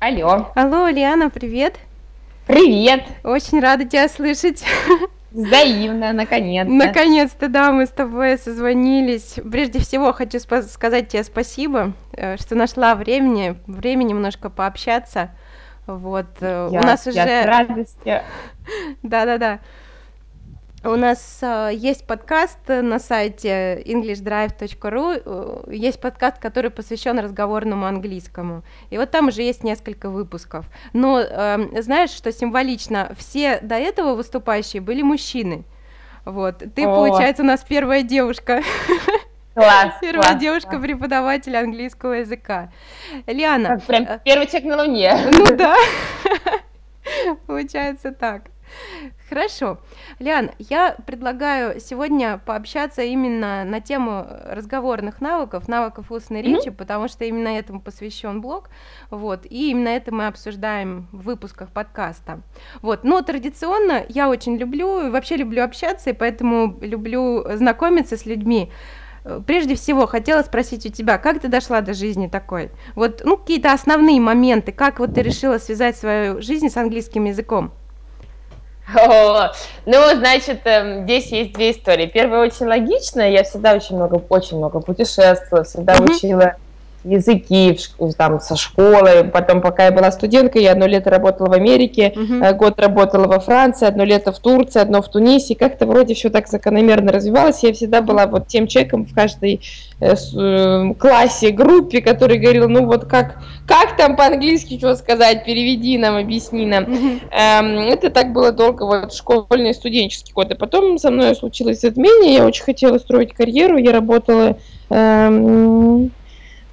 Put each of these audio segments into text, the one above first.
Алло, Алло, Лиана, привет. привет! Очень рада тебя слышать. Взаимно, наконец-то. Наконец-то, да, мы с тобой созвонились. Прежде всего, хочу спа- сказать тебе спасибо, э, что нашла времени, время немножко пообщаться. Вот, э, у Я, нас я с уже, радостью. да-да-да, у нас э, есть подкаст на сайте englishdrive.ru, есть подкаст, который посвящен разговорному английскому. И вот там уже есть несколько выпусков. Но эм, знаешь, что символично? Все до этого выступающие были мужчины. Вот. Ты, О, получается, у нас первая девушка, класс, первая класс, девушка класс. преподаватель английского языка. Лиана, Как прям э, первый человек на Луне. ну да, получается так. Хорошо. Лян, я предлагаю сегодня пообщаться именно на тему разговорных навыков, навыков устной Мгм. речи, потому что именно этому посвящен блог, вот, и именно это мы обсуждаем в выпусках подкаста. Вот, но традиционно я очень люблю, и вообще люблю общаться, и поэтому люблю знакомиться с людьми. Э, Прежде всего, хотела спросить у тебя, как ты дошла до жизни такой? Вот, ну, какие-то основные моменты, как вот ты решила связать свою жизнь с английским языком? Ну, значит, эм, здесь есть две истории. Первая очень логичная. Я всегда очень много, очень много путешествовала, всегда учила языки в там, со школы. Потом, пока я была студенткой, я одно лето работала в Америке, э, год работала во Франции, одно лето в Турции, одно в Тунисе. Как-то вроде все так закономерно развивалось. Я всегда была вот тем человеком в каждой э, э, классе, группе, который говорил, ну вот как, как там по-английски что сказать, переведи нам, объясни нам. Эм, Это так было долго, вот школьные, студенческие годы. Потом со мной случилось затмение, я очень хотела строить карьеру, я работала, эм,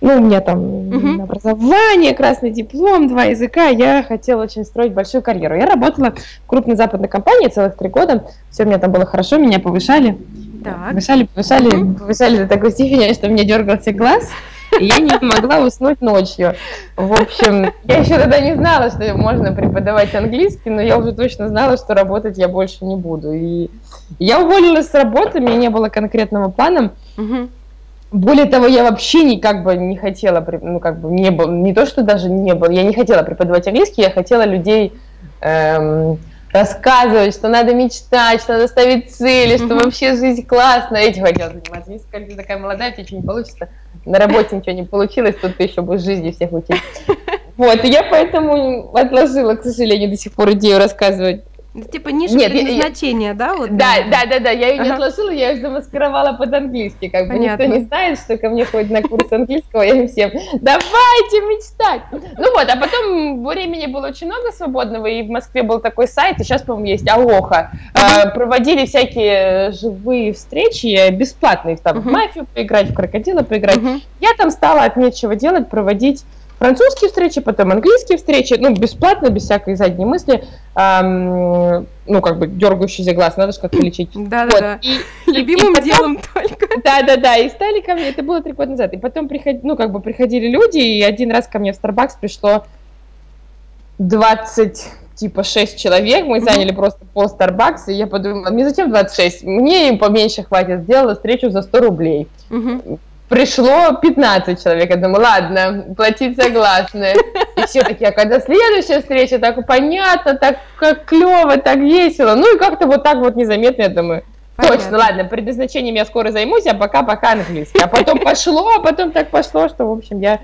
ну, у меня там Мгм. образование, красный диплом, два языка, я хотела очень строить большую карьеру. Я работала в крупной западной компании целых три года, все у меня там было хорошо, меня повышали, Так. повышали, повышали, Мгм. повышали до такой степени, что меня дергался глаз, и я не могла уснуть ночью. В общем, я еще тогда не знала, что можно преподавать английский, но я уже точно знала, что работать я больше не буду. И я уволилась с работы, у меня не было конкретного плана. Мгм. Более того, я вообще никак бы не хотела, ну как бы не было, не то, что даже не было, я не хотела преподавать английский, я хотела людей эм, рассказывать, что надо мечтать, что надо ставить цели, что вообще жизнь классная. Этим хотела заниматься. Если как ты такая молодая, у тебя ничего не получится. На работе ничего не получилось, тут ты еще будешь жизни всех учить. Вот, и я поэтому отложила, к сожалению, до сих пор идею рассказывать типа ниша Нет, я- я- предназначения, да? Вот, да, да, да, да, я ее не отложила, я ее замаскировала под английский, как бы. Никто не знает, что ко мне ходит на курс английского, я им всем, давайте мечтать. Ну вот, а потом времени было очень много свободного, и в Москве был такой сайт, и сейчас, по-моему, есть Алоха, Э, проводили всякие живые встречи, бесплатные, там, в мафию поиграть, в крокодила поиграть. Я там стала от нечего делать проводить французские встречи, потом английские встречи, ну, бесплатно, без всякой задней мысли, Ам, ну, как бы дергающийся глаз, надо же как-то лечить. Да-да-да. Вот, Любимым и потом- делом только. Да, да, да, и стали ко мне, это было три года назад, и потом приходили, ну, как бы приходили люди, и один раз ко мне в Starbucks пришло 20, типа, 6 человек, мы заняли просто пол Starbucks, и я подумала, мне зачем 26, мне им поменьше хватит, сделала встречу за 100 рублей. Мгм. Пришло 15 человек, я думаю, ладно, платить согласны. И все такие, а когда следующая встреча, так понятно, так как клево, так весело. Ну и как-то вот так вот незаметно, я думаю, точно, Понятно. ладно, предназначением я скоро займусь, а пока-пока английский. А потом пошло, а потом так пошло, что, в общем, я...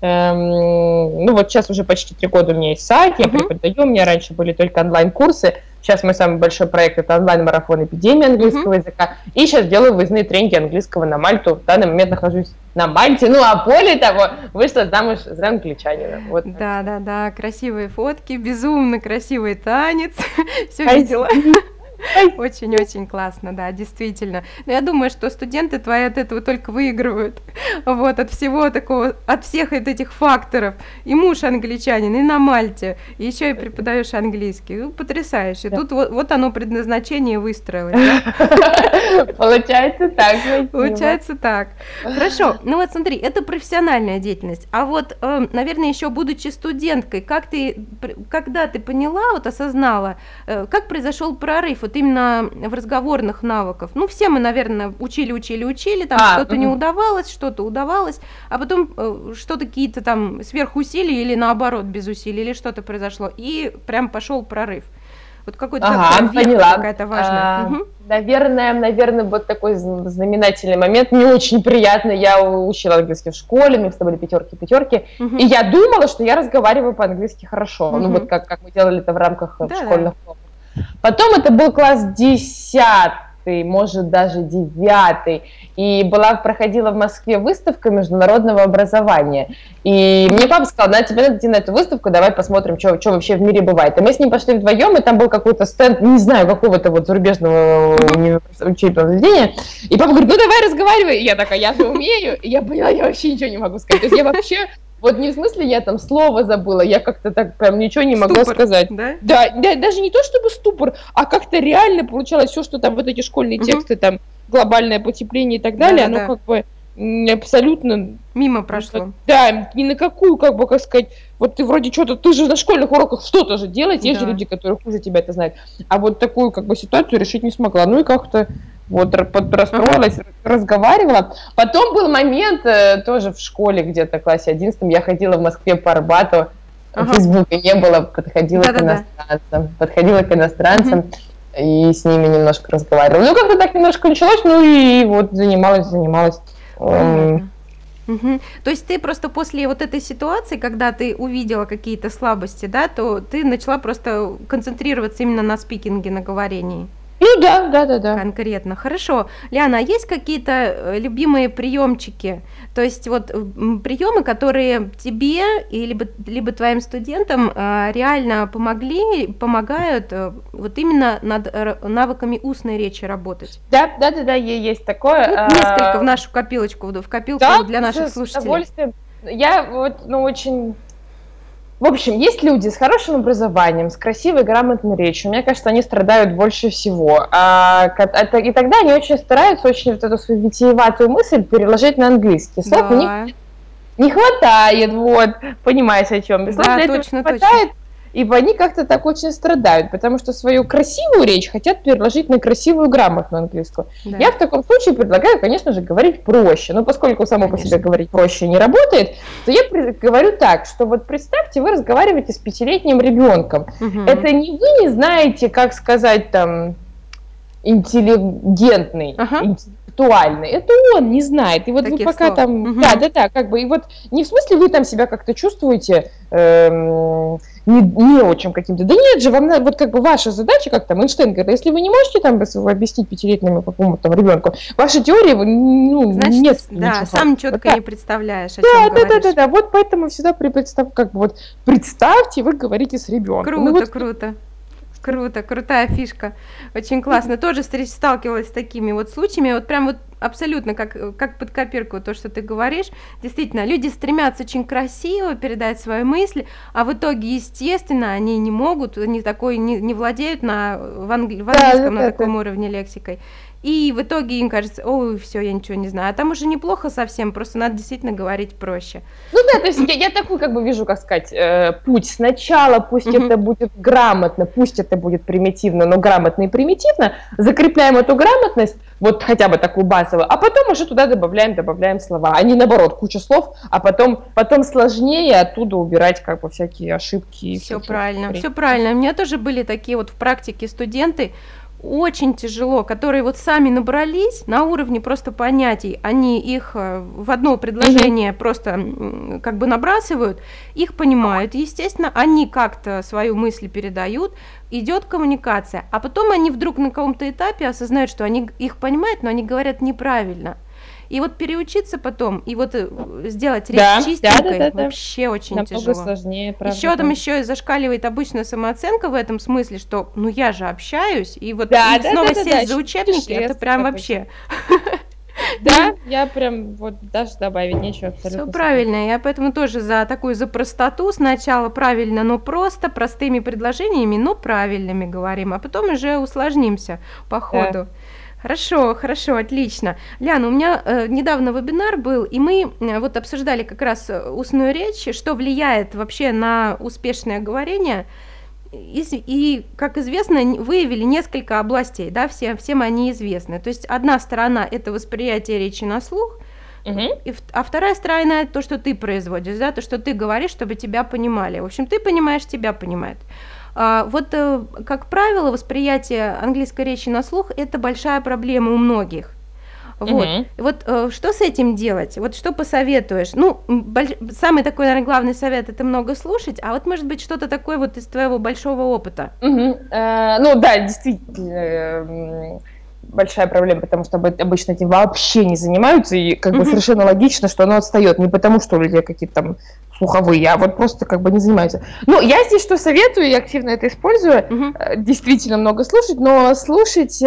эм, ну вот сейчас уже почти три года у меня есть сайт, я преподаю, у меня раньше были только онлайн-курсы, сейчас мой самый большой проект это онлайн-марафон эпидемии английского языка, и сейчас делаю выездные тренинги английского на Мальту, в данный момент нахожусь на Мальте, ну а более того, вышла замуж за англичанина. Вот. Да-да-да, красивые фотки, безумно красивый танец. Все видела. Очень-очень классно, да, действительно. Но я думаю, что студенты твои от этого только выигрывают. Вот, от всего такого, от всех этих факторов. И муж англичанин, и на Мальте, и еще и преподаешь английский. Ну, потрясающе. Да. Тут вот, вот оно предназначение выстроилось. Получается так. Получается так. Хорошо. Ну вот смотри, это профессиональная деятельность. А вот, э, наверное, еще будучи студенткой, как ты, когда ты поняла, вот осознала, э, как произошел прорыв вот именно в разговорных навыках. Ну, все мы, наверное, учили, учили, учили, там А, что-то не мгм. удавалось, что-то удавалось, а потом э, что-то какие-то там сверхусилия или наоборот без усилий, или что-то произошло, и прям пошел прорыв. Вот какой-то Ага, поняла. какая-то важная. А, Мгм. Наверное, наверное, вот такой зн- знаменательный момент, не очень приятный. Я учила английский в школе, мне всегда были пятерки, пятерки, Мгм. и я думала, что я разговариваю по-английски хорошо. Ну Мгм. вот как, как мы делали это в рамках э, Да-да. школьных клубов. Потом это был класс десятый, может даже девятый, и была проходила в Москве выставка международного образования. И мне папа сказал, на тебе надо идти на эту выставку, давай посмотрим, что, что вообще в мире бывает. И мы с ним пошли вдвоем, и там был какой-то стенд, не знаю, какого-то вот зарубежного учебного заведения. И папа говорит, ну давай разговаривай. И я такая, я же умею. И я поняла, я вообще ничего не могу сказать. То есть я вообще, вот не в смысле я там слово забыла, я как-то так прям ничего не могла Ступор, сказать. Да? Да, да, даже не то чтобы ступор, а как-то реально получалось все, что там вот эти школьные Мгм. тексты, там глобальное потепление и так далее, Да-да-да. оно как бы абсолютно, Мимо прошло. да, ни на какую, как бы, как сказать, вот ты вроде что-то, ты же на школьных уроках что-то же делаешь, есть же Да. люди, которые хуже тебя это знают, а вот такую, как бы, ситуацию решить не смогла, ну и как-то вот р- под- расстроилась, разговаривала. Потом был момент э, тоже в школе где-то, в классе 11 я ходила в Москве по Арбату, Ага. Фейсбука не было, подходила к Да-да-да. иностранцам, подходила к иностранцам и с ними немножко разговаривала. Ну, как-то так немножко началось, ну и вот занималась, занималась. Эм. Мгм. То есть ты просто после вот этой ситуации, когда ты увидела какие-то слабости, да, то ты начала просто концентрироваться именно на спикинге, на говорении Ну да, да, да, да. конкретно. Хорошо. Ляна, а есть какие-то э, любимые приемчики? То есть вот приемы, которые тебе и либо, либо твоим студентам э, реально помогли, помогают э, вот именно над навыками устной речи работать? Да, да, да, да, есть такое. Ну, а, несколько в нашу копилочку, в копилку да, для наших с слушателей. удовольствием. Я вот, ну, очень... В общем, есть люди с хорошим образованием, с красивой, грамотной речью. Мне кажется, они страдают больше всего. А, это- и тогда они очень стараются очень вот эту свою витиеватую мысль переложить на английский. Слов у них Да. не хватает, вот, понимаешь, о чем. Слов Да, для этого точно, не хватает, и они как-то так очень страдают, потому что свою красивую речь хотят переложить на красивую, грамотную английскую. Да. Я в таком случае предлагаю, конечно же, говорить проще. Но поскольку само по Конечно. себе говорить проще не работает, то я говорю так, что вот представьте, вы разговариваете с пятилетним ребенком. Мгм. Это не вы не знаете, как сказать там интеллигентный, Ага. интеллектуальный. Это он не знает. И вот Таких вы пока слов. там, Мгм. да, да, да, как бы, и вот не в смысле вы там себя как-то чувствуете эм, не, не очень каким-то. Да нет же, вам надо, вот как бы ваша задача, как там Эйнштейн говорит, если вы не можете там объяснить пятилетнему какому-то там ребенку, ваша теория, ну, Значит, нет. да, ничего. сам Вот четко так. не представляешь, о Да, чем да, да, говоришь. да, да. Вот поэтому всегда при представ, как бы вот представьте, вы говорите с ребенком. Круто, Ну, вот круто. Круто, крутая фишка. Очень классно. Тоже встреч- сталкивалась с такими вот случаями. Вот прям вот абсолютно как, как под копирку то, что ты говоришь. Действительно, люди стремятся очень красиво передать свои мысли, а в итоге, естественно, они не могут, они такой не, не владеют на, в, англи- в английском да, на да, таком уровне лексикой. И в итоге им кажется, ой, все, я ничего не знаю. А там уже неплохо совсем, просто надо действительно говорить проще. Ну да, то есть я, я такой как бы вижу, как сказать, э, путь. Сначала пусть Мгм. это будет грамотно, пусть это будет примитивно, но грамотно и примитивно. Закрепляем эту грамотность, вот хотя бы такую базовую, а потом уже туда добавляем, добавляем слова. А не наоборот, куча слов, а потом, потом сложнее оттуда убирать как бы всякие ошибки. Все правильно, все правильно. У меня тоже были такие вот в практике студенты, очень тяжело, которые вот сами набрались на уровне просто понятий, они их э, в одно предложение просто м, как бы набрасывают, их понимают, естественно, они как-то свою мысль передают, идет коммуникация, а потом они вдруг на каком-то этапе осознают, что они их понимают, но они говорят неправильно. И вот переучиться потом, и вот э, сделать речь Да, да, чистенькой, да, да, да. вообще очень Намного тяжело. сложнее, правда. Еще там да. еще и зашкаливает обычная самооценка в этом смысле, что ну я же общаюсь, и вот Да, и да, снова да, да, сесть да, за учебники, это прям вообще Да, я прям вот даже добавить нечего абсолютно. все правильно. Я поэтому тоже за такую за простоту сначала правильно, но просто простыми предложениями, но правильными говорим, а потом уже усложнимся по ходу. Хорошо, хорошо, отлично. Ляна, у меня э, недавно вебинар был, и мы э, вот обсуждали как раз э, устную речь, что влияет вообще на успешное говорение. и, и, как известно, выявили несколько областей, да, все, всем они известны. То есть одна сторона – это восприятие речи на слух, угу. и, а вторая сторона – это то, что ты производишь, да, то, что ты говоришь, чтобы тебя понимали. В общем, ты понимаешь, тебя понимают. А, вот, э, как правило, восприятие английской речи на слух – это большая проблема у многих. Вот. Угу. Вот э, что с этим делать? Вот что посоветуешь? Ну, больш... самый такой, наверное, главный совет это много слушать, а вот может быть что-то такое вот из твоего большого опыта. Угу. Э, ну да, действительно э, большая проблема, потому что обычно этим вообще не занимаются, и как бы совершенно логично, что оно отстает. Не потому, что у людей какие-то там слуховые, а вот просто как бы не занимаются. Ну, я здесь что советую, я активно это использую, uh действительно много слушать, но слушать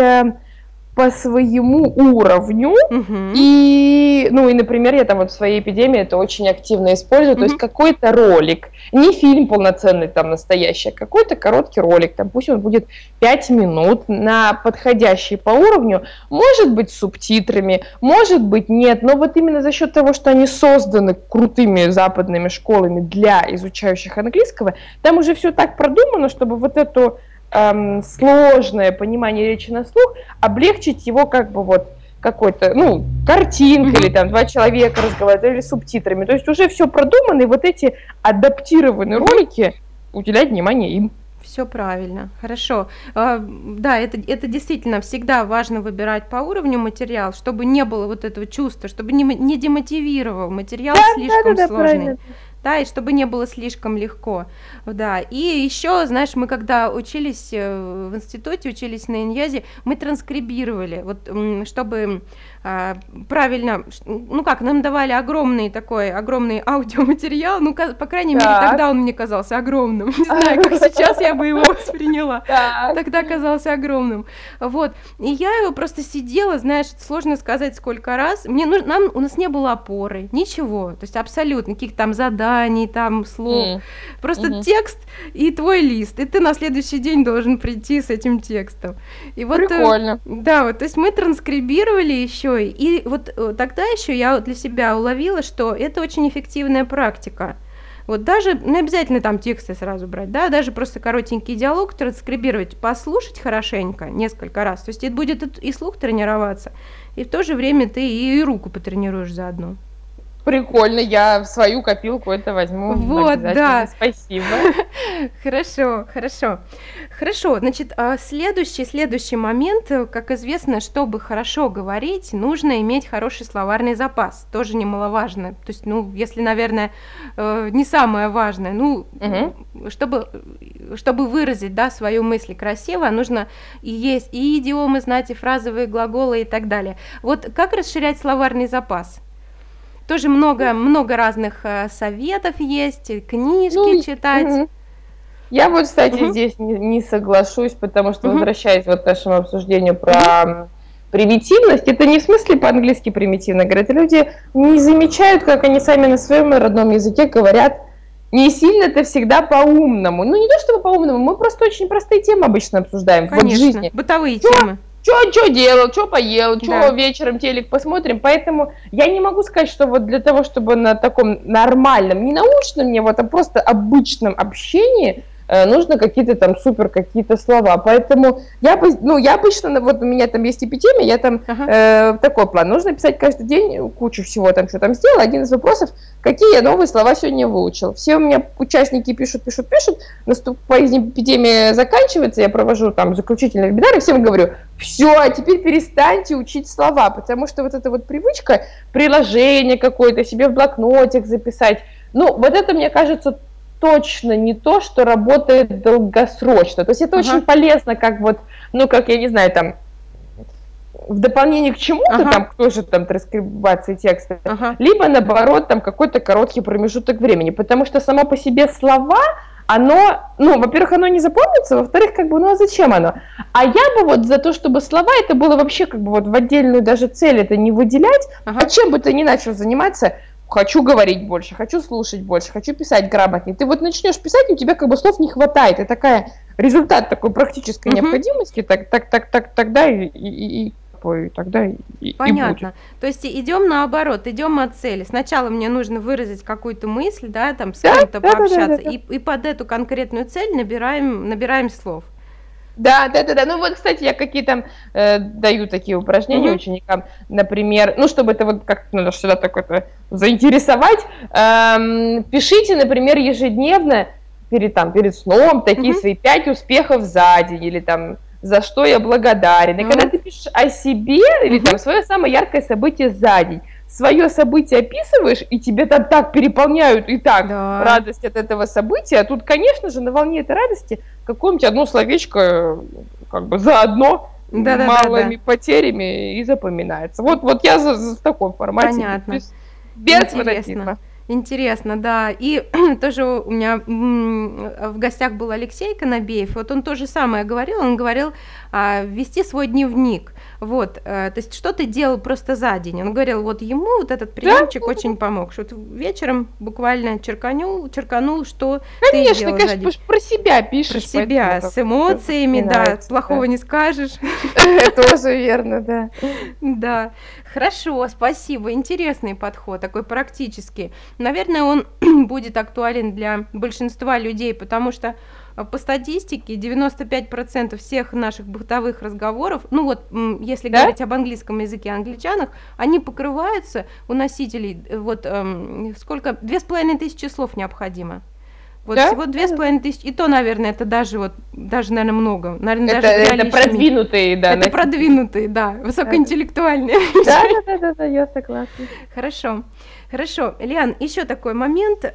по своему уровню. Угу. И, ну, и, например, я там вот в своей эпидемии это очень активно использую. Угу. То есть какой-то ролик, не фильм полноценный там настоящий, а какой-то короткий ролик, там пусть он будет 5 минут на подходящий по уровню, может быть с субтитрами, может быть нет, но вот именно за счет того, что они созданы крутыми западными школами для изучающих английского, там уже все так продумано, чтобы вот эту эм, сложное понимание речи на слух, облегчить его как бы вот какой-то, ну, картинкой или там два человека разговаривают, или субтитрами. То есть уже все продумано, и вот эти адаптированные ролики уделять внимание им. Все правильно, хорошо. А, да, это, это действительно всегда важно выбирать по уровню материал, чтобы не было вот этого чувства, чтобы не, не демотивировал материал да, слишком да, да, сложный. Правильно да, и чтобы не было слишком легко, да. И еще, знаешь, мы когда учились э, в институте, учились на Иньязе, мы транскрибировали, вот чтобы правильно, ну как, нам давали огромный такой, огромный аудиоматериал, ну, по крайней так. мере, тогда он мне казался огромным, не знаю, как сейчас я бы его восприняла, тогда казался огромным, вот, и я его просто сидела, знаешь, сложно сказать сколько раз, мне нужно, нам, у нас не было опоры, ничего, то есть абсолютно, каких-то там заданий, там слов, просто текст и твой лист, и ты на следующий день должен прийти с этим текстом. И вот, э, Прикольно. Да, вот, то есть мы транскрибировали еще еще. И вот э, тогда еще я для себя уловила, что это очень эффективная практика. Вот даже, не обязательно там тексты сразу брать, да, даже просто коротенький диалог транскрибировать, послушать хорошенько несколько раз. То есть это будет и слух тренироваться, и в то же время ты и руку потренируешь заодно. Прикольно, я в свою копилку это возьму. Вот, да. Спасибо. Хорошо, хорошо. Хорошо, значит, а следующий, следующий момент, как известно, чтобы хорошо говорить, нужно иметь хороший словарный запас, тоже немаловажно. То есть, ну, если, наверное, э, не самое важное, ну, угу. чтобы, чтобы выразить, да, свою мысль красиво, нужно и есть и идиомы знать, и фразовые глаголы и так далее. Вот как расширять словарный запас? Тоже много, много разных э, советов есть, книжки ну, читать. Угу. Я вот, кстати, угу. здесь не, не соглашусь, потому что, угу. возвращаясь вот к нашему обсуждению про примитивность, это не в смысле по-английски примитивно говорят, люди не замечают, как они сами на своем родном языке говорят не сильно это всегда по-умному. Ну, не то чтобы по-умному, мы просто очень простые темы обычно обсуждаем Конечно, вот в жизни. бытовые Всё, темы что что делал, что поел, что да. вечером телек посмотрим. Поэтому я не могу сказать, что вот для того, чтобы на таком нормальном, не научном, не вот, а просто обычном общении нужно какие-то там супер какие-то слова. Поэтому я, ну, я обычно, вот у меня там есть эпидемия, я там ага. э, такой план. Нужно писать каждый день кучу всего там, что там сделал. Один из вопросов, какие я новые слова сегодня выучил. Все у меня участники пишут, пишут, пишут. Наступает эпидемия заканчивается, я провожу там заключительный вебинар и всем говорю, все, а теперь перестаньте учить слова, потому что вот эта вот привычка, приложение какое-то себе в блокнотик записать, ну, вот это, мне кажется, точно не то, что работает долгосрочно. То есть это ага. очень полезно, как вот, ну, как, я не знаю, там, в дополнение к чему-то, ага. там, тоже там транскрибации текста, ага. либо, наоборот, там, какой-то короткий промежуток времени, потому что само по себе слова, оно, ну, во-первых, оно не запомнится, во-вторых, как бы, ну, а зачем оно? А я бы вот за то, чтобы слова, это было вообще как бы вот в отдельную даже цель это не выделять, ага. а чем бы ты ни начал заниматься, хочу говорить больше, хочу слушать больше, хочу писать грамотнее. Ты вот начнешь писать, у тебя как бы слов не хватает. И такая результат такой практической uh-huh. необходимости, так, так, так, так, тогда и, и, и и тогда и, и Понятно. будет. То есть идем наоборот, идем от цели. Сначала мне нужно выразить какую-то мысль, да, там с Да, кем-то да, да, да, пообщаться, да, да. и, и под эту конкретную цель набираем, набираем слов. Да, да, да, да. Ну вот, кстати, я какие там э, даю такие упражнения Мгм. ученикам, например, ну чтобы это вот как надо что-то такое заинтересовать, эм, пишите, например, ежедневно перед там перед сном такие Мгм. свои пять успехов за день или там за что я благодарен. И Ну. когда ты пишешь о себе или там свое самое яркое событие за день, свое событие описываешь, и тебе там так переполняют и так Да. радость от этого события, а тут, конечно же, на волне этой радости какое-нибудь одно словечко э, как бы заодно Да-да-да-да. малыми потерями и запоминается. Вот, вот я за, за в таком формате. Понятно. Без, без Интересно. фанатизма. Интересно, да. И тоже у меня в гостях был Алексей Конобеев. Вот он то же самое говорил. Он говорил а, вести свой дневник. Вот, э, то есть что ты делал просто за день? Он говорил, вот ему вот этот приемчик очень помог, что вот вечером буквально черканул, черканул, что ты Конечно, сделал за конечно, день. потому что про себя пишешь. Про себя, с эмоциями, да, плохого да. не скажешь. Тоже верно, да. Да, хорошо, спасибо. Интересный подход, такой практический. Наверное, он будет актуален для большинства людей, потому что по статистике 95% всех наших бытовых разговоров, ну вот если Да? говорить об английском языке англичанах, они покрываются у носителей, э, вот эм, сколько, две с половиной тысячи слов необходимо. Вот Да? всего две с половиной тысячи, и то, наверное, это даже вот, даже, наверное, много. Наверное, Это, даже это продвинутые, да. Это носители. продвинутые, да, высокоинтеллектуальные. Да, да, да, да, да, я согласна. Хорошо, хорошо. Лиан, еще такой момент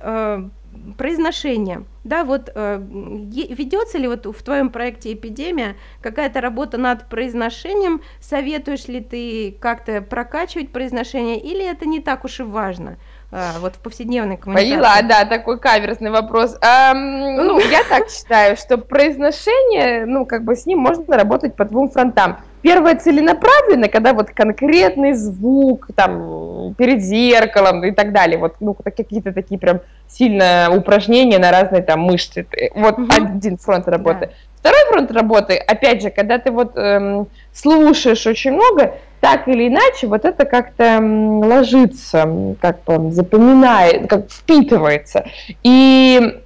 произношения. Да, вот э, ведется ли вот в твоем проекте «Эпидемия» какая-то работа над произношением? Советуешь ли ты как-то прокачивать произношение, или это не так уж и важно э, вот в повседневной коммуникации? Поняла, да, такой каверзный вопрос. Ам, ну, я так считаю, что произношение, ну, как бы с ним можно работать по двум фронтам. Первое целенаправленно, когда вот конкретный звук, там, перед зеркалом и так далее, вот, ну, какие-то такие прям сильно упражнения на разные там мышцы. Вот Мгм. один фронт работы. Второй фронт работы, опять же, когда ты вот эм, слушаешь очень много, так или иначе, вот это как-то ложится, как бы запоминает, как впитывается. И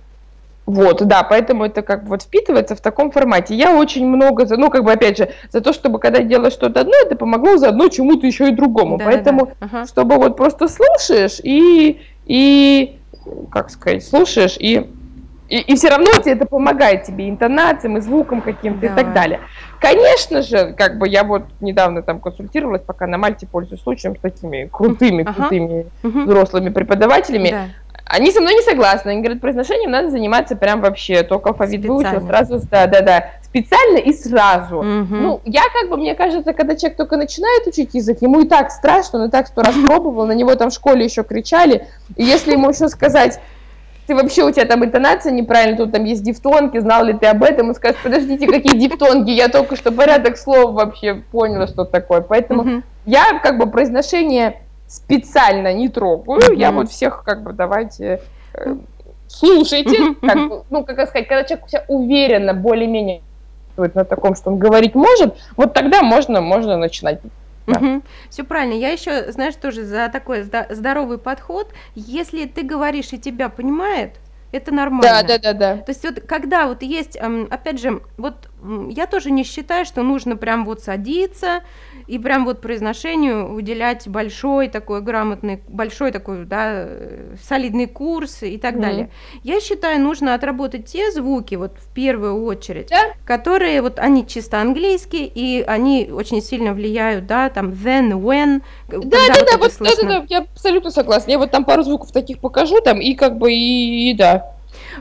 вот, да, поэтому это как бы вот впитывается в таком формате. Я очень много, за, ну, как бы, опять же, за то, чтобы когда делаешь что-то одно, это помогло заодно чему-то еще и другому. Да-да-да. Поэтому, Ага. чтобы вот просто слушаешь и, и, как сказать, слушаешь и и, и все равно тебе это помогает тебе интонациям и звуком каким-то и Да. так далее. Конечно же, как бы я вот недавно там консультировалась, пока на Мальте пользуюсь случаем с такими крутыми, Ага. крутыми Мгм. взрослыми преподавателями. Да. Они со мной не согласны. Они говорят, произношением надо заниматься прям вообще. Только алфавит выучил, сразу, да, да, да. Специально и сразу. Мгм. Ну, я как бы, мне кажется, когда человек только начинает учить язык, ему и так страшно, он и так сто раз пробовал, на него там в школе еще кричали. И если ему еще сказать, ты вообще, у тебя там интонация неправильная, тут там есть дифтонги, знал ли ты об этом? Он скажет, подождите, какие дифтонги? Я только что порядок слов вообще поняла, что такое. Поэтому я как бы произношение специально не трогаю. Я вот всех как бы давайте э, слушайте. Как ну, как сказать, когда человек себя уверенно, более-менее на таком, что он говорить может, вот тогда можно, можно начинать. Да. Все правильно. Я еще, знаешь, тоже за такой зда- здоровый подход. Если ты говоришь и тебя понимает, это нормально. Да, да, да, да. То есть вот когда вот есть, эм, опять же, вот м, я тоже не считаю, что нужно прям вот садиться и прям вот произношению уделять большой такой грамотный, большой такой, да, солидный курс и так Мгм. далее. Я считаю, нужно отработать те звуки вот в первую очередь, Да. которые вот они чисто английские и они очень сильно влияют, да, там then, when, Да, да, вот да, вот, да, да, слышно. да, я абсолютно согласна. Я вот там пару звуков таких покажу, там, и как бы, и, и да.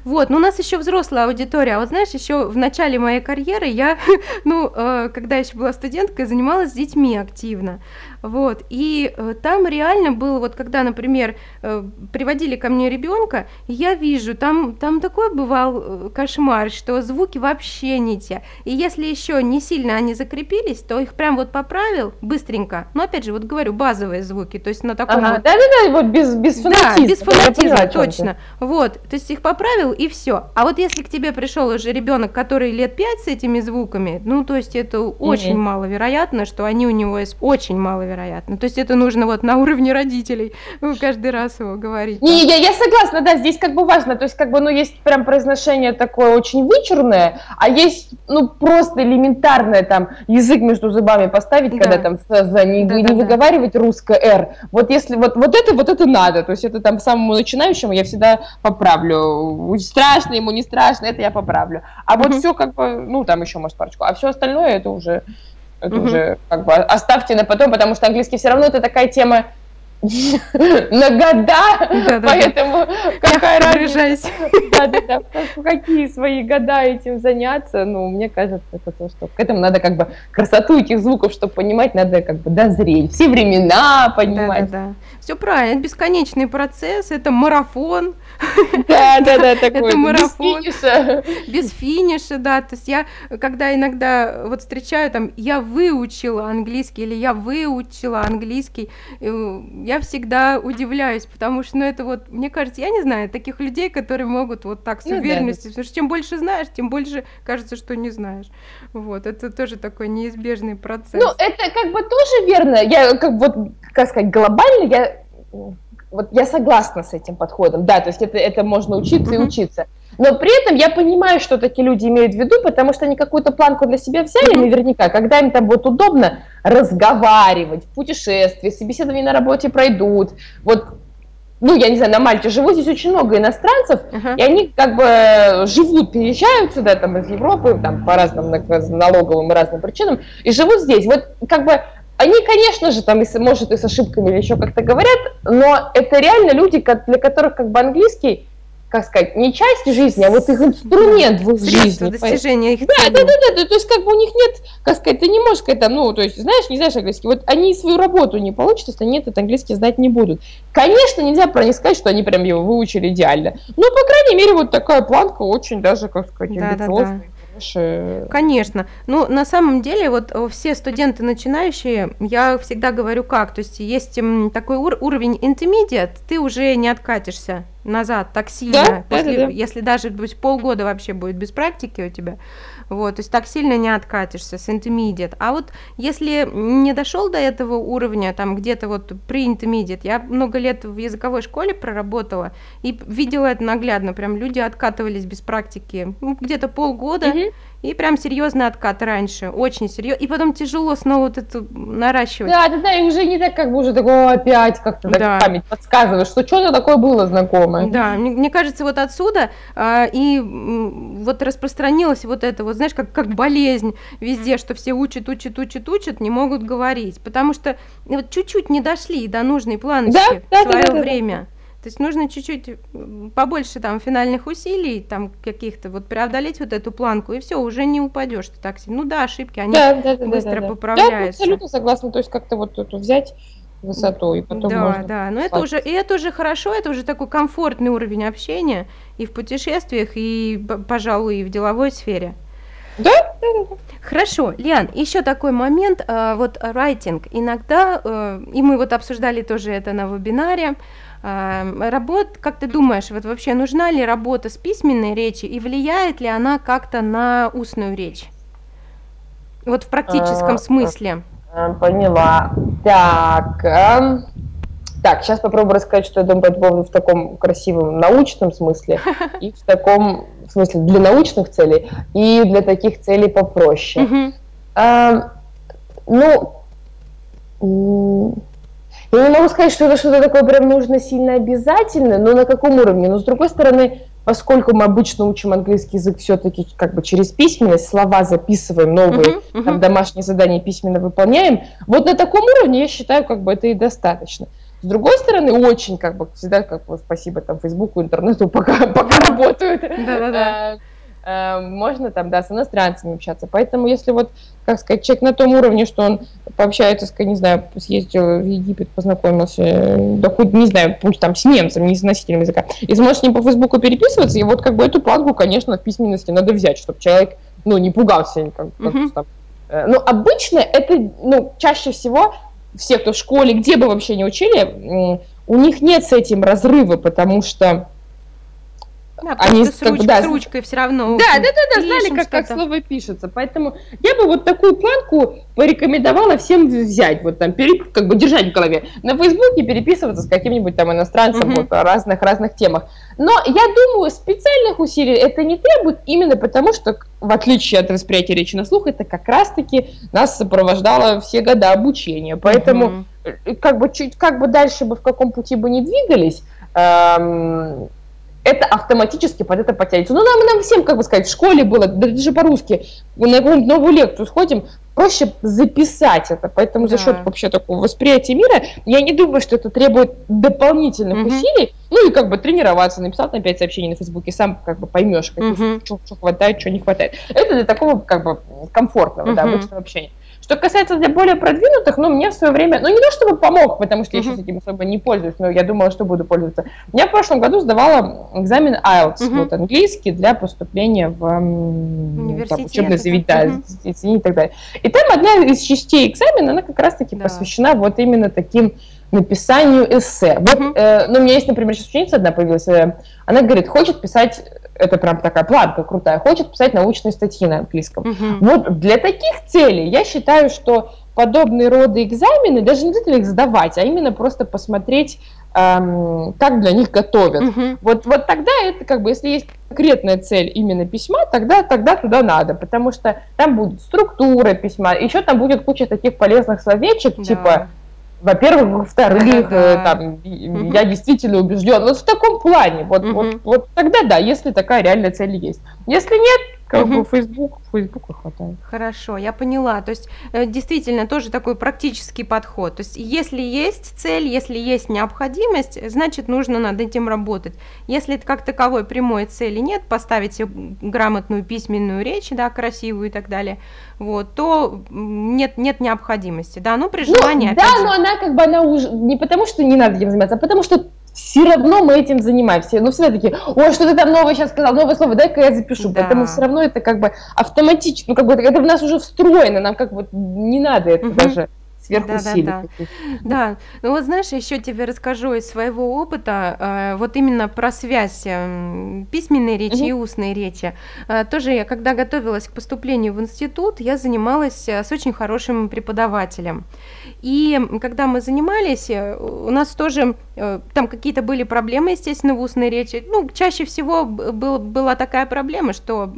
Вот, но у нас еще взрослая аудитория. А вот знаешь, еще в начале моей карьеры я, ну, э, когда еще была студенткой, занималась с детьми активно. Вот, и э, там реально было, вот когда, например, э, приводили ко мне ребенка, я вижу, там, там такой бывал кошмар, что звуки вообще не те. И если еще не сильно они закрепились, то их прям вот поправил быстренько. Но опять же, вот говорю, базовые звуки, то есть на таком Ага, вот да-да-да, вот без, без фанатизма. да, без поняла, фанатизма, точно. Вот, то есть их поправил и все. А вот если к тебе пришел уже ребенок, который лет пять с этими звуками, ну, то есть это очень Мгм. маловероятно, что они у него есть очень маловероятно. То есть это нужно вот на уровне родителей ну, каждый раз его говорить. Не, я, я согласна, да, здесь как бы важно, то есть как бы, ну, есть прям произношение такое очень вычурное, а есть, ну, просто элементарное там язык между зубами поставить, Да. когда там за, не, Да, не да, да. выговаривать русское «р». Вот если вот, вот это, вот это надо, то есть это там самому начинающему я всегда поправлю. Страшно ему, не страшно, это я поправлю. А вот все как бы, ну, там еще, может, парочку, а все остальное это уже, это уже как бы оставьте на потом, потому что английский все равно это такая тема на года, поэтому какая разница, выражаясь. да, да, да, в какие свои года этим заняться, ну, мне кажется, это то, что к этому надо как бы красоту этих звуков, чтобы понимать, надо как бы дозреть, все времена понимать. Все правильно, это бесконечный процесс, это марафон, Да, да, да, такой, Это без марафон. финиша. без финиша, да. То есть я, когда иногда вот встречаю там, я выучила английский или я выучила английский, э, я всегда удивляюсь, потому что, ну, это вот, мне кажется, я не знаю таких людей, которые могут вот так с Ну да, да. уверенностью, потому что чем больше знаешь, тем больше кажется, что не знаешь. Вот, это тоже такой неизбежный процесс. Ну, это как бы тоже верно. Я как бы как сказать, глобально я вот я согласна с этим подходом. Да, то есть это, это можно учиться и Мгм. учиться. Но при этом я понимаю, что такие люди имеют в виду, потому что они какую-то планку для себя взяли Мгм. наверняка, когда им там будет удобно разговаривать, в путешествии, собеседования на работе пройдут. Вот, ну, я не знаю, на Мальте живу, здесь очень много иностранцев, Ага. и они как бы живут, переезжают сюда там из Европы, там по разным на- налоговым и разным причинам, и живут здесь. Вот как бы они, конечно же, там, если, может, и с ошибками или еще как-то говорят, но это реально люди, для которых как бы английский, как сказать, не часть жизни, а вот их инструмент в их Средства жизни. достижения их Да, да, да, да, да, то есть как бы у них нет, как сказать, ты не можешь сказать там, ну, то есть, знаешь, не знаешь английский, вот они свою работу не получат, если они этот английский знать не будут. Конечно, нельзя про них сказать, что они прям его выучили идеально, но, по крайней мере, вот такая планка очень даже, как сказать, Да, да, да. Амбициозная, хорошая. Конечно. Ну, на самом деле, вот э, все студенты начинающие, я всегда говорю как, то есть есть такой ур- уровень intermediate, ты уже не откатишься назад так сильно, Да, после- да, да. если даже есть, полгода вообще будет без практики у тебя, вот, то есть так сильно не откатишься с intermediate. А вот если не дошел до этого уровня, там где-то вот при intermediate, я много лет в языковой школе проработала и видела это наглядно, прям люди откатывались без практики, ну, где-то полгода, Мгм. И прям серьезный откат раньше, очень серьезно. И потом тяжело снова вот это наращивать. Да, да, да, и уже не так, как бы уже такое опять как-то Да. память подсказывает, что что-то такое было знакомое. Да, мне, мне кажется, вот отсюда а, и вот распространилось вот это, вот знаешь, как, как болезнь везде, что все учат, учат, учат, учат, не могут говорить, потому что вот чуть-чуть не дошли до нужной планочки Да, да, в да, свое да, да, да. время. То есть нужно чуть-чуть побольше там финальных усилий, там каких-то, вот преодолеть вот эту планку, и все, уже не упадешь ты так сильно. Ну да, ошибки, они Да, да, да, да, быстро да, да. поправляются. Да, абсолютно согласна. То есть как-то вот эту взять высоту и потом да, можно да, но это уже, и это уже хорошо, это уже такой комфортный уровень общения и в путешествиях, и, пожалуй, и в деловой сфере. Да, да, да, да. Хорошо, Лиан, еще такой момент, а, вот райтинг. Иногда, э, и мы вот обсуждали тоже это на вебинаре, работ, как ты думаешь, вот вообще нужна ли работа с письменной речью и влияет ли она как-то на устную речь? Вот в практическом А, смысле. А, Поняла. Так, ам, так, сейчас попробую рассказать, что я думаю по этому поводу в таком красивом научном смысле и в таком в смысле для научных целей и для таких целей попроще. Мгм. А, ну, я не могу сказать, что это что-то такое прям нужно сильно обязательно, но на каком уровне? Но с другой стороны, поскольку мы обычно учим английский язык все-таки как бы через письменность, слова записываем новые, Мгм, там мгм. домашние задания письменно выполняем, вот на таком уровне я считаю, как бы это и достаточно. С другой стороны, очень как бы всегда как бы спасибо там Фейсбуку, интернету, пока, пока работают. Да-да-да. Э, Э, можно там, да, с иностранцами общаться. Поэтому если вот, как сказать, человек на том уровне, что он пообщается, с, не знаю, съездил в Египет, познакомился, да хоть, не знаю, пусть там с немцем, не с носителем языка, и сможет с ним по Фейсбуку переписываться, и вот как бы эту планку, конечно, в письменности надо взять, чтобы человек, ну, не пугался, как, как mm-hmm. там. Э, но обычно это, ну, чаще всего все, кто в школе, где бы вообще не учили, у них нет с этим разрыва, потому что да, они с, руч, да, с ручкой все равно. Да, да, да, да, знали, как, как слово пишется. Поэтому я бы вот такую планку порекомендовала всем взять, вот там, пере, как бы держать в голове. На Фейсбуке переписываться с каким-нибудь там иностранцем угу. вот, о разных разных темах. Но я думаю, специальных усилий это не требует, именно потому что, в отличие от восприятия речи на слух, это как раз-таки нас сопровождало все года обучения. Поэтому, угу. как бы чуть, как бы дальше бы в каком пути бы не двигались, эм, это автоматически под это подтянется. Ну, нам, нам всем, как бы сказать, в школе было, даже по-русски, на какую-нибудь новую лекцию сходим, проще записать это. Поэтому да. за счет вообще такого восприятия мира, я не думаю, что это требует дополнительных угу. усилий. Ну и как бы тренироваться, написал там 5 сообщений на Фейсбуке, сам как бы поймешь, угу. что, что хватает, что не хватает. Это для такого как бы комфортного, угу. да, обычного общения. Что касается для более продвинутых, ну, мне в свое время, ну, не то чтобы помог, потому что mm-hmm. я сейчас этим особо не пользуюсь, но я думала, что буду пользоваться. Я в прошлом году сдавала экзамен IELTS, mm-hmm. вот, английский, для поступления в там, учебное заведение, mm-hmm. и так далее. И там одна из частей экзамена, она как раз-таки да. посвящена вот именно таким написанию эссе. Вот, mm-hmm. э, ну, у меня есть, например, сейчас ученица одна появилась, э, она говорит, хочет писать это прям такая планка крутая, хочет писать научные статьи на английском. Угу. Вот для таких целей я считаю, что подобные роды экзамены, даже не обязательно их сдавать, а именно просто посмотреть, эм, как для них готовят. Угу. Вот, вот тогда это как бы, если есть конкретная цель именно письма, тогда, тогда туда надо, потому что там будет структура письма, еще там будет куча таких полезных словечек, да. типа во-первых, во-вторых, да, там, угу. я действительно убежден. Вот в таком плане, вот, угу. вот, вот тогда да, если такая реальная цель есть. Если нет, как бы Facebook, Фейсбука хватает. Хорошо, я поняла. То есть э, действительно тоже такой практический подход. То есть если есть цель, если есть необходимость, значит нужно над этим работать. Если как таковой прямой цели нет, поставить грамотную письменную речь, да, красивую и так далее, вот, то нет, нет необходимости. Да, ну при ну, желании. Ну, да, же... но она как бы она уже не потому, что не надо этим заниматься, а потому что все равно мы этим занимаемся. Ну, всегда такие, ой, что ты там новое сейчас сказал, новое слово, дай-ка я запишу. Да. Поэтому все равно это как бы автоматически, ну, как бы это в нас уже встроено, нам как бы не надо это угу. даже сверхусилий. Да, да, да. да, ну вот знаешь, еще тебе расскажу из своего опыта, э, вот именно про связь э, письменной речи угу. и устной речи. Э, тоже я, когда готовилась к поступлению в институт, я занималась с очень хорошим преподавателем. И когда мы занимались, э, у нас тоже э, там какие-то были проблемы, естественно, в устной речи. Ну, чаще всего был, была такая проблема, что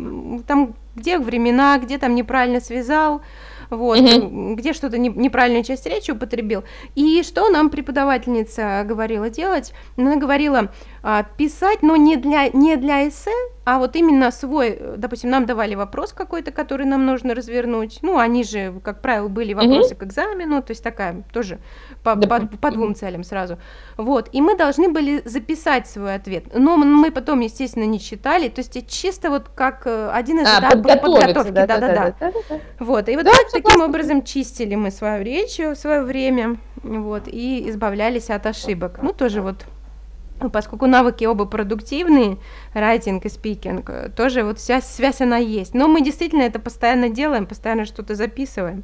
там где времена, где там неправильно связал, вот, угу. где что-то не, неправильную часть речи употребил. И что нам преподавательница говорила делать? Она говорила писать, но не для, не для эссе, а вот именно свой, допустим, нам давали вопрос какой-то, который нам нужно развернуть. Ну, они же, как правило, были вопросы угу. к экзамену, то есть такая тоже по, да. по, по двум целям сразу. Вот, и мы должны были записать свой ответ. Но мы потом, естественно, не читали, то есть чисто вот как э, один из а, этапов подготовки. Да-да-да. Вот, и вот да, так, таким образом чистили мы свою речь в свое время, вот, и избавлялись от ошибок. Ну, тоже вот ну, поскольку навыки оба продуктивные, райтинг и спикинг, тоже вот связь, связь она есть. Но мы действительно это постоянно делаем, постоянно что-то записываем.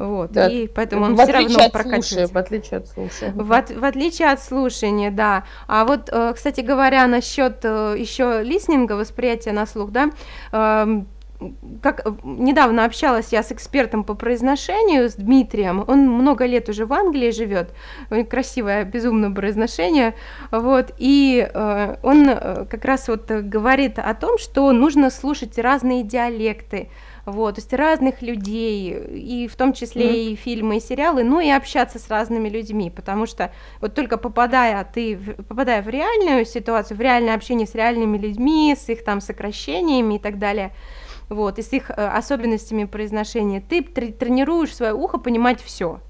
Вот, да. и поэтому он все равно прокачивается. в отличие от слушания. В, от, в отличие от слушания, да. А вот, э, кстати говоря, насчет э, еще листнинга, восприятия на слух, да, эм, как недавно общалась я с экспертом по произношению, с Дмитрием, он много лет уже в Англии живет, красивое, безумное произношение, вот, и э, он э, как раз вот говорит о том, что нужно слушать разные диалекты, вот, то есть разных людей, и в том числе mm-hmm. и фильмы, и сериалы, ну и общаться с разными людьми, потому что вот только попадая ты, попадая в реальную ситуацию, в реальное общение с реальными людьми, с их там сокращениями и так далее, вот, и с их э, особенностями произношения, ты тренируешь свое ухо понимать все.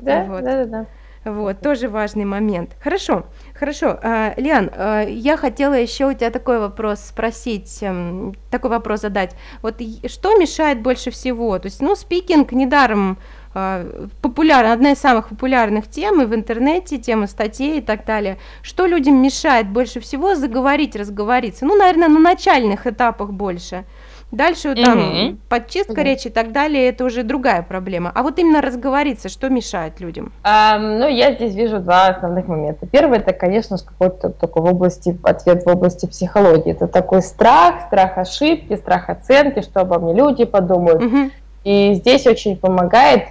Да, вот. да, да, да. Вот, тоже важный момент. Хорошо, хорошо. А, Лиан, а, я хотела еще у тебя такой вопрос спросить, эм, такой вопрос задать. Вот что мешает больше всего? То есть, ну, спикинг недаром а, популярна, одна из самых популярных тем и в интернете, тема статей и так далее. Что людям мешает больше всего заговорить, разговориться? Ну, наверное, на начальных этапах больше. Дальше там mm-hmm. подчистка mm-hmm. речи и так далее, это уже другая проблема. А вот именно разговориться, что мешает людям? Um, ну, я здесь вижу два основных момента. Первый, это, конечно, какой-то только в области, ответ в области психологии. Это такой страх, страх ошибки, страх оценки, что обо мне люди подумают. Mm-hmm. И здесь очень помогает,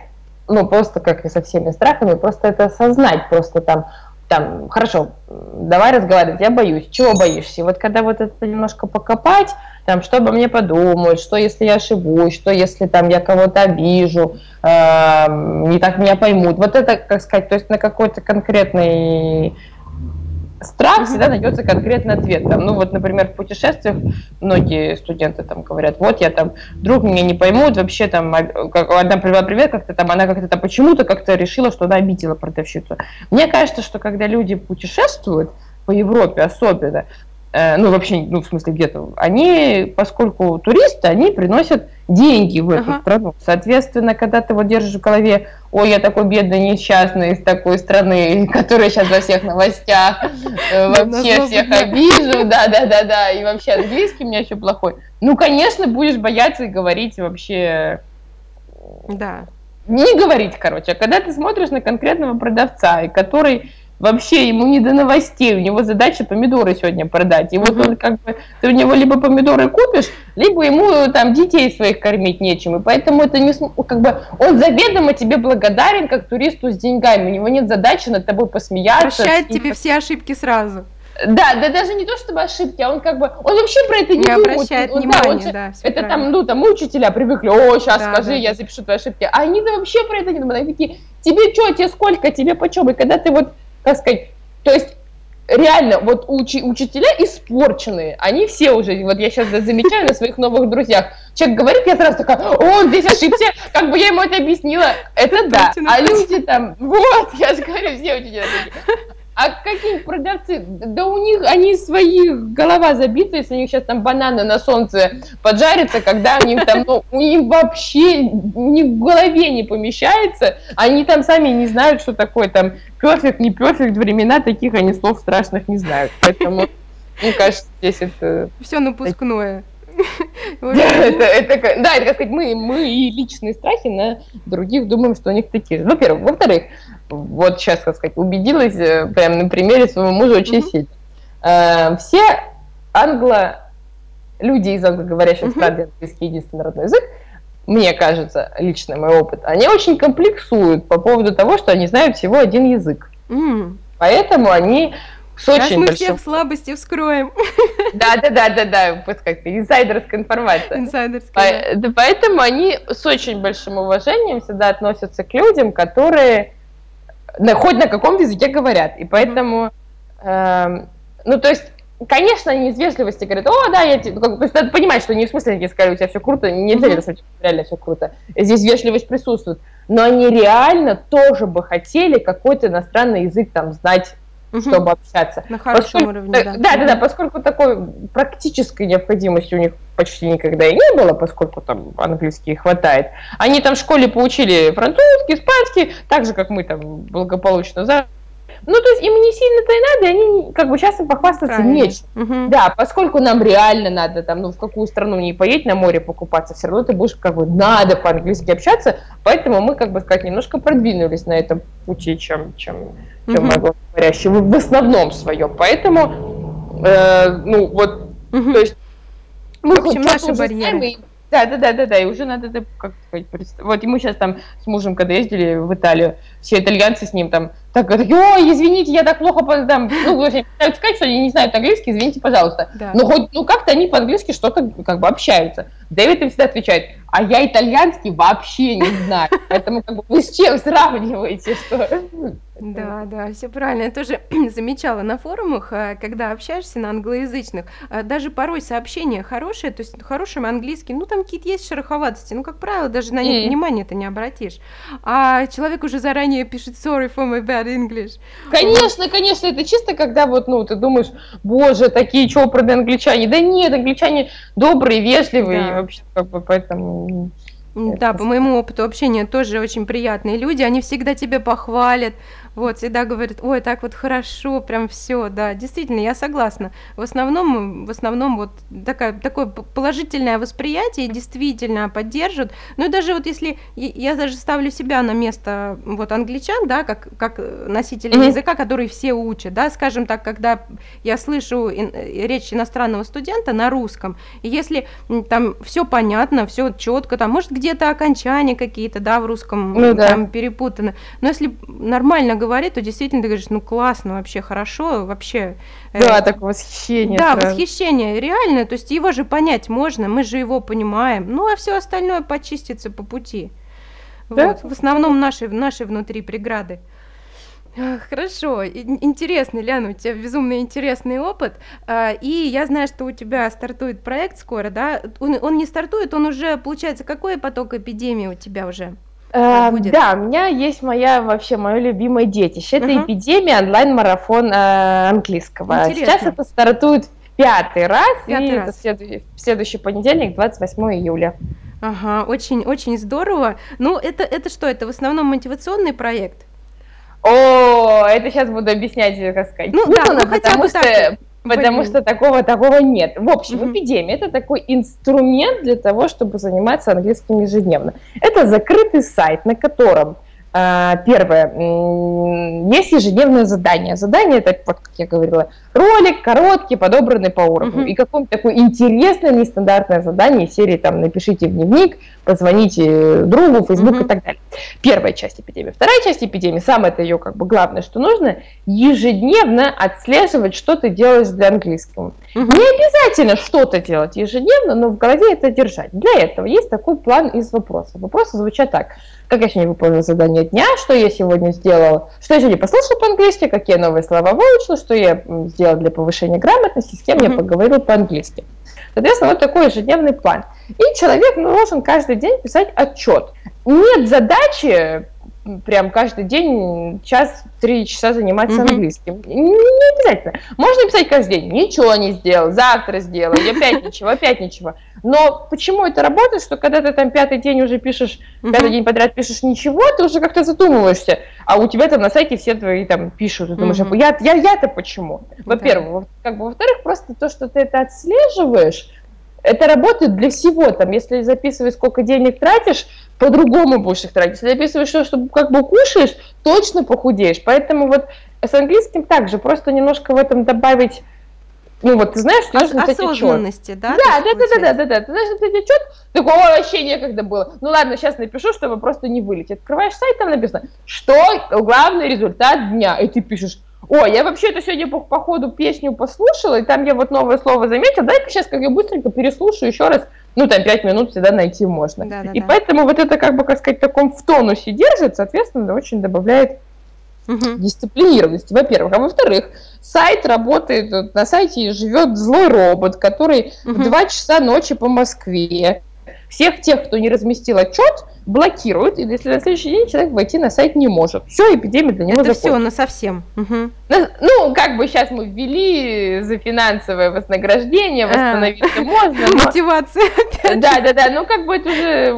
ну, просто как и со всеми страхами, просто это осознать, просто там, там, хорошо, давай разговаривать, я боюсь, чего боишься? Вот когда вот это немножко покопать, там, что обо мне подумают, что если я ошибусь, что если там я кого-то обижу, э, не так меня поймут. Вот это, как сказать, то есть на какой-то конкретный страх всегда найдется конкретный ответ. Там, ну вот, например, в путешествиях многие студенты там говорят, вот я там, вдруг меня не поймут, вообще там, как, одна привела привет, как-то там, она как-то там почему-то как-то решила, что она обидела продавщицу. Мне кажется, что когда люди путешествуют, по Европе особенно, ну, вообще, ну, в смысле, где-то, они, поскольку туристы, они приносят деньги в эту ага. страну. Соответственно, когда ты вот держишь в голове, ой, я такой бедный, несчастный из такой страны, которая сейчас во всех новостях, э, вообще всех обижу, да-да-да-да, и вообще английский у меня еще плохой. Ну, конечно, будешь бояться и говорить вообще... Да. Не говорить, короче. А когда ты смотришь на конкретного продавца, и который Вообще ему не до новостей, у него задача помидоры сегодня продать. И вот он как бы, ты у него либо помидоры купишь, либо ему там детей своих кормить нечем. И поэтому это не, как бы, он заведомо тебе благодарен, как туристу с деньгами. У него нет задачи над тобой посмеяться. Прощает тебе все ошибки сразу. Да, да даже не то чтобы ошибки, а он как бы, он вообще про это не, не думает. обращает он, внимания, да, он, да Это правильно. там, ну, там учителя привыкли, о, сейчас да, скажи, да, я запишу твои ошибки. А они-то вообще про это не думают. Они такие, тебе что, тебе сколько, тебе почем? И когда ты вот как сказать, то есть реально, вот учи, учителя испорченные, они все уже, вот я сейчас замечаю на своих новых друзьях, человек говорит, я сразу такая, о, здесь ошибся, как бы я ему это объяснила, это да, а люди там, вот, я же говорю, все учителя такие, а какие продавцы? Да у них, они свои голова забита, если у них сейчас там бананы на солнце поджарятся, когда у них там, ну, у них вообще ни в голове не помещается, они там сами не знают, что такое там перфект, не перфект, времена таких они слов страшных не знают. Поэтому, мне кажется, здесь это... Все напускное. это, это, да, это, как сказать, мы, мы и личные страхи на других думаем, что у них такие же. Во-первых. Во-вторых, вот сейчас, как сказать, убедилась э, прямо на примере своего мужа очень mm-hmm. сильно. Э, все англо... Люди из англоговорящих mm-hmm. стран, английский единственный родной язык, мне кажется, лично мой опыт, они очень комплексуют по поводу того, что они знают всего один язык. Mm. Поэтому они с Сейчас мы большим... всех слабости вскроем. Да, да, да, да, да, вот как-то инсайдерская информация. Инсайдерская. По- да, поэтому они с очень большим уважением всегда относятся к людям, которые на, хоть на каком языке говорят. И поэтому, э, ну, то есть, конечно, они из вежливости говорят, о, да, я тебе, ну, как, то есть, надо понимать, что не в смысле, они сказали, у тебя все круто, нельзя mm-hmm. сказать, реально все круто. Здесь вежливость присутствует. Но они реально тоже бы хотели какой-то иностранный язык там знать угу. чтобы общаться. На хорошем поскольку, уровне, да. Да, да, да, поскольку такой практической необходимости у них почти никогда и не было, поскольку там английский хватает. Они там в школе поучили французский, испанский, так же, как мы там благополучно за ну, то есть им не сильно-то и надо, они как бы сейчас им похвастаться Правильно. нечем. Угу. Да, поскольку нам реально надо там, ну, в какую страну не поедь на море покупаться, все равно ты будешь как бы надо по-английски общаться, поэтому мы, как бы сказать, немножко продвинулись на этом пути, чем, чем, чем угу. англоговорящие, в основном своем. Поэтому, э, ну, вот, угу. то есть мы в общем, наши барьеры. Знаем, да, да, да, да, да, и уже надо, как сказать, вот, и мы сейчас там с мужем, когда ездили в Италию, все итальянцы с ним там, так, такие, ой, извините, я так плохо, там, ну, вообще, сказать, что они не знают английский, извините, пожалуйста. Да. Но хоть, ну, как-то они по-английски что-то, как бы, общаются. Дэвид им всегда отвечает, а я итальянский вообще не знаю. Поэтому как бы вы с чем сравниваете, что... Да, да, все правильно. Я тоже замечала на форумах, э, когда общаешься на англоязычных, э, даже порой сообщения хорошие, то есть хорошим английским, ну там какие-то есть шероховатости, ну как правило, даже на них mm. внимания-то не обратишь. А человек уже заранее пишет sorry for my bad English. Конечно, конечно, это чисто когда вот, ну, ты думаешь, боже, такие чопорные англичане. Да нет, англичане добрые, вежливые, да. Вообще как бы поэтому... Да, по моему опыту общения тоже очень приятные люди, они всегда тебя похвалят, вот, всегда говорят, ой, так вот хорошо, прям все, да, действительно, я согласна. В основном, в основном вот такая, такое положительное восприятие действительно поддерживают. Ну и даже вот если я даже ставлю себя на место вот англичан, да, как, как носителя mm-hmm. языка, который все учат, да, скажем так, когда я слышу ин, речь иностранного студента на русском, и если там все понятно, все четко, там, может, где-то окончания какие-то, да, в русском ну, там да. перепутаны, но если нормально говорить, говорит, то действительно ты говоришь, ну классно, вообще хорошо, вообще. Э, да, э, такое восхищение. Да, сразу. восхищение, реально, то есть его же понять можно, мы же его понимаем, ну а все остальное почистится по пути. Да? Вот, в основном наши, наши внутри преграды. Хорошо, интересный, Ляна, у тебя безумно интересный опыт, а, и я знаю, что у тебя стартует проект скоро, да? Он, он не стартует, он уже, получается, какой поток эпидемии у тебя уже? Э, будет? Да, у меня есть моя вообще мое любимое детище. Это uh-huh. эпидемия онлайн-марафон э, английского. Интересно. Сейчас это стартует пятый раз, пятый и раз. это следующий, следующий понедельник, 28 июля. Ага, очень, очень здорово. Ну, это, это что, это в основном мотивационный проект? О, это сейчас буду объяснять, как сказать. Ну, да, ну, хотя бы что так. Потому что такого такого нет. В общем, эпидемия это такой инструмент для того, чтобы заниматься английским ежедневно. Это закрытый сайт, на котором Первое, есть ежедневное задание. Задание это, вот как я говорила, ролик короткий, подобранный по уровню. Uh-huh. И какое-то такое интересное, нестандартное задание серии там напишите в дневник, позвоните другу, Facebook uh-huh. и так далее. Первая часть эпидемии. Вторая часть эпидемии, самое это ее как бы главное, что нужно, ежедневно отслеживать, что ты делаешь для английского. Uh-huh. Не обязательно что-то делать ежедневно, но в голове это держать. Для этого есть такой план из вопросов. Вопросы звучат так. Как я сегодня выполнил задание дня, что я сегодня сделал, что я сегодня послушал по-английски, какие новые слова выучил, что я сделал сделать для повышения грамотности, с кем mm-hmm. я поговорил по-английски. Соответственно, вот такой ежедневный план. И человек должен каждый день писать отчет. Нет задачи прям каждый день час-три часа заниматься mm-hmm. английским. Не, обязательно. Можно писать каждый день. Ничего не сделал, завтра сделаю, опять ничего, опять ничего. Но почему это работает, что когда ты там пятый день уже пишешь, mm-hmm. пятый день подряд пишешь ничего, ты уже как-то задумываешься, а у тебя там на сайте все твои там пишут, ты думаешь, mm-hmm. я, я, я-то почему? Во-первых, да. как бы, во-вторых, просто то, что ты это отслеживаешь, это работает для всего. Там, если записывать, сколько денег тратишь, по-другому будешь их тратить. Если записываешь что, что как бы кушаешь, точно похудеешь. Поэтому вот с английским также, просто немножко в этом добавить ну вот ты знаешь, что нужно осознанности, да? Да, да, да, да, да, да, да. Ты знаешь, написать отчет, такого вообще некогда было. Ну ладно, сейчас напишу, чтобы просто не вылететь. Открываешь сайт, там написано, что главный результат дня, и ты пишешь, о, я вообще-то сегодня по, по ходу песню послушала, и там я вот новое слово заметила, дай-ка сейчас как я быстренько переслушаю еще раз, ну, там, пять минут всегда найти можно. Да, да, и да. поэтому вот это, как бы, как сказать, в таком в тонусе держит, соответственно, очень добавляет угу. дисциплинированности, во-первых. А во-вторых, сайт работает, на сайте живет злой робот, который угу. в 2 часа ночи по Москве всех тех, кто не разместил отчет, блокируют, и если на следующий день человек войти на сайт не может. Все, эпидемия для него Это все, на совсем. Угу. Ну, как бы сейчас мы ввели за финансовое вознаграждение, а. восстановиться можно. Мотивация. Да, да, да, ну как бы это уже...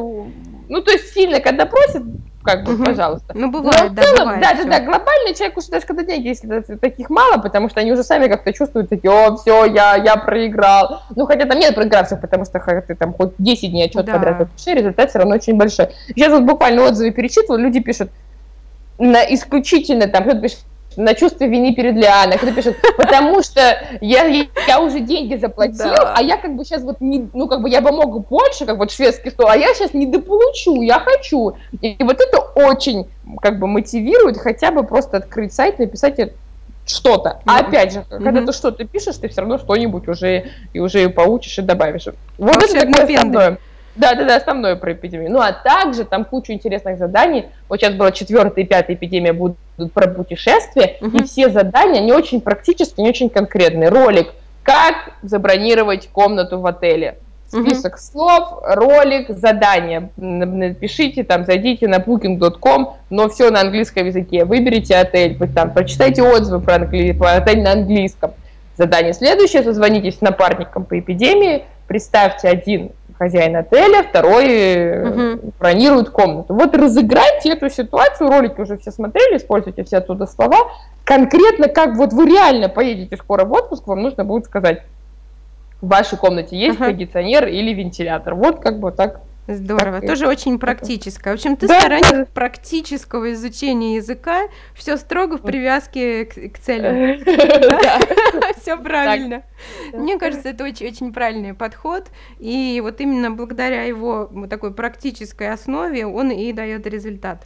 Ну, то есть сильно, когда просят, как бы, угу. пожалуйста. Ну, бывает, да, целом, бывает. Да, да, да, глобальный человек уже даже когда деньги, если таких мало, потому что они уже сами как-то чувствуют такие, о, все, я, я проиграл. Ну, хотя там нет проигравших, потому что ты там хоть 10 дней отчет да. подряд напиши, результат все равно очень большой. Сейчас вот буквально отзывы перечитывал, люди пишут, на исключительно там, кто-то пишет, на чувство вины перед Лианой, кто пишет, потому что я, я уже деньги заплатил, да. а я как бы сейчас вот не, ну как бы я бы мог больше, как вот шведский стол, а я сейчас не дополучу, я хочу. И, и вот это очень как бы мотивирует хотя бы просто открыть сайт, написать что-то. А опять же, когда mm-hmm. ты что-то пишешь, ты все равно что-нибудь уже и уже поучишь и добавишь. Вот Вообще это такое основное. Да-да-да, основное про эпидемию. Ну, а также там куча интересных заданий. Вот сейчас была четвертая и пятая эпидемия будут про путешествия, угу. и все задания, они очень практические, не очень конкретные. Ролик «Как забронировать комнату в отеле?» Список угу. слов, ролик, задание. Напишите там, зайдите на booking.com, но все на английском языке. Выберите отель, там, прочитайте отзывы про, англи... про отель на английском. Задание следующее, созвонитесь с напарником по эпидемии, представьте один хозяин отеля, второй угу. бронирует комнату. Вот разыграйте эту ситуацию, ролики уже все смотрели, используйте все оттуда слова. Конкретно, как вот вы реально поедете скоро в отпуск, вам нужно будет сказать, в вашей комнате есть угу. кондиционер или вентилятор. Вот как бы так Здорово, тоже очень практическое. В общем, ты да, сторонник да. практического изучения языка, все строго в привязке к, к цели. Все правильно. Мне кажется, это очень, очень правильный подход, и вот именно благодаря его такой практической основе он и дает результат.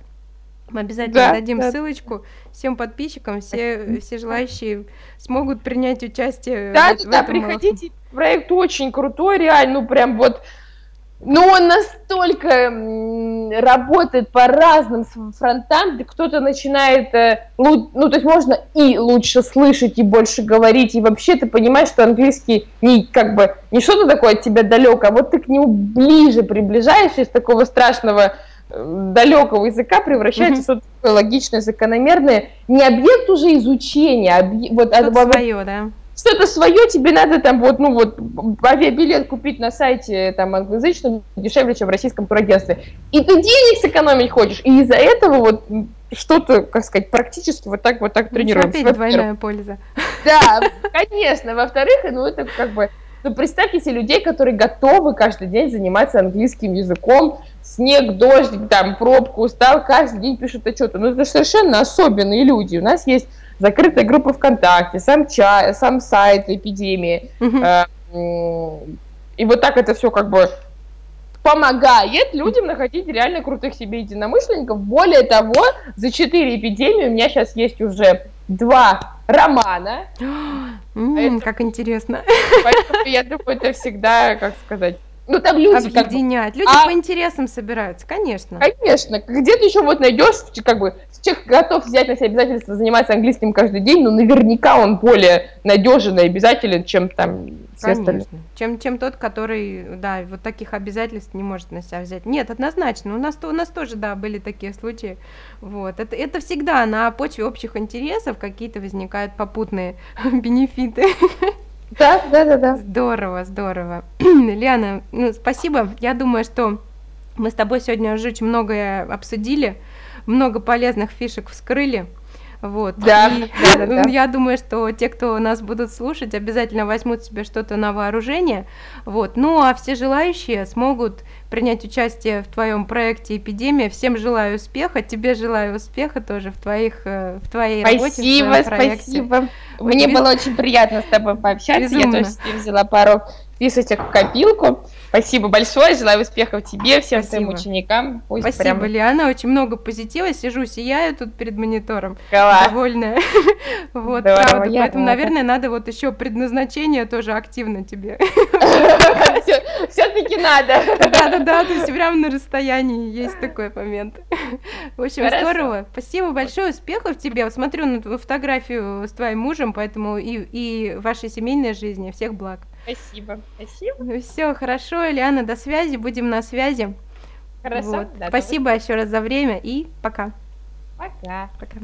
Мы обязательно да, дадим да. ссылочку всем подписчикам, все, все желающие смогут принять участие. Да, в, да, в этом приходите. Проект очень крутой, реально, ну прям вот ну, он настолько работает по разным фронтам, кто-то начинает, э, ну, то есть можно и лучше слышать, и больше говорить, и вообще ты понимаешь, что английский не как бы не что-то такое от тебя далеко, а вот ты к нему ближе приближаешься из такого страшного э, далекого языка превращается mm-hmm. в что-то такое логичное, закономерное, не объект уже изучения, а вот, а, вот, свое, да что-то свое тебе надо там вот, ну вот, авиабилет купить на сайте там англоязычном дешевле, чем в российском турагентстве. И ты денег сэкономить хочешь, и из-за этого вот что-то, как сказать, практически вот так вот так тренируемся. Опять двойная польза. Да, конечно. Во-вторых, ну это как бы, ну представьте себе людей, которые готовы каждый день заниматься английским языком, снег, дождь, там, пробку, устал, каждый день пишут отчеты. Ну это совершенно особенные люди. У нас есть закрытая группа ВКонтакте, сам, чай, сам сайт эпидемии. Угу. И вот так это все как бы помогает людям находить реально крутых себе единомышленников. Более того, за четыре эпидемии у меня сейчас есть уже два романа. Mm, как интересно. Поэтому я думаю, это всегда, как сказать, ну там люди объединять. Как бы, люди а... по интересам собираются, конечно. Конечно. Где ты еще вот найдешь, как бы, человек готов взять на себя обязательство заниматься английским каждый день, но наверняка он более надежен и обязателен, чем там все Конечно. остальные. Чем, чем тот, который, да, вот таких обязательств не может на себя взять. Нет, однозначно. У нас, у нас тоже, да, были такие случаи. Вот. Это, это всегда на почве общих интересов какие-то возникают попутные бенефиты. Да, да, да, да. Здорово, здорово. Лиана, ну, спасибо. Я думаю, что мы с тобой сегодня уже очень многое обсудили, много полезных фишек вскрыли. Вот. Да, и, да, да, Я думаю, что те, кто нас будут слушать, обязательно возьмут себе что-то на вооружение. Вот. Ну а все желающие смогут принять участие в твоем проекте «Эпидемия». Всем желаю успеха, тебе желаю успеха тоже в, твоих, э, в твоей спасибо, работе, в проекте. Спасибо, Мне без... было очень приятно с тобой пообщаться. Безумно. Я тоже себе взяла пару фишечек в копилку. Спасибо большое, желаю успехов тебе, всем Спасибо. твоим ученикам. Пусть Спасибо, прям... Лиана, очень много позитива, сижу, сияю тут перед монитором, Класс. довольная. Вот, Здорово, правда, поэтому, наверное, надо вот еще предназначение тоже активно тебе. Все-таки надо. Да-да-да, то есть прямо на расстоянии есть такой момент. В общем, здорово. Спасибо большое, успехов тебе. Вот смотрю на твою фотографию с твоим мужем, поэтому и вашей семейной жизни. Всех благ. Спасибо. Спасибо. Ну все, хорошо, Лиана, до связи, будем на связи. Хорошо. Вот. Да, Спасибо еще раз за время и пока. Пока. Пока.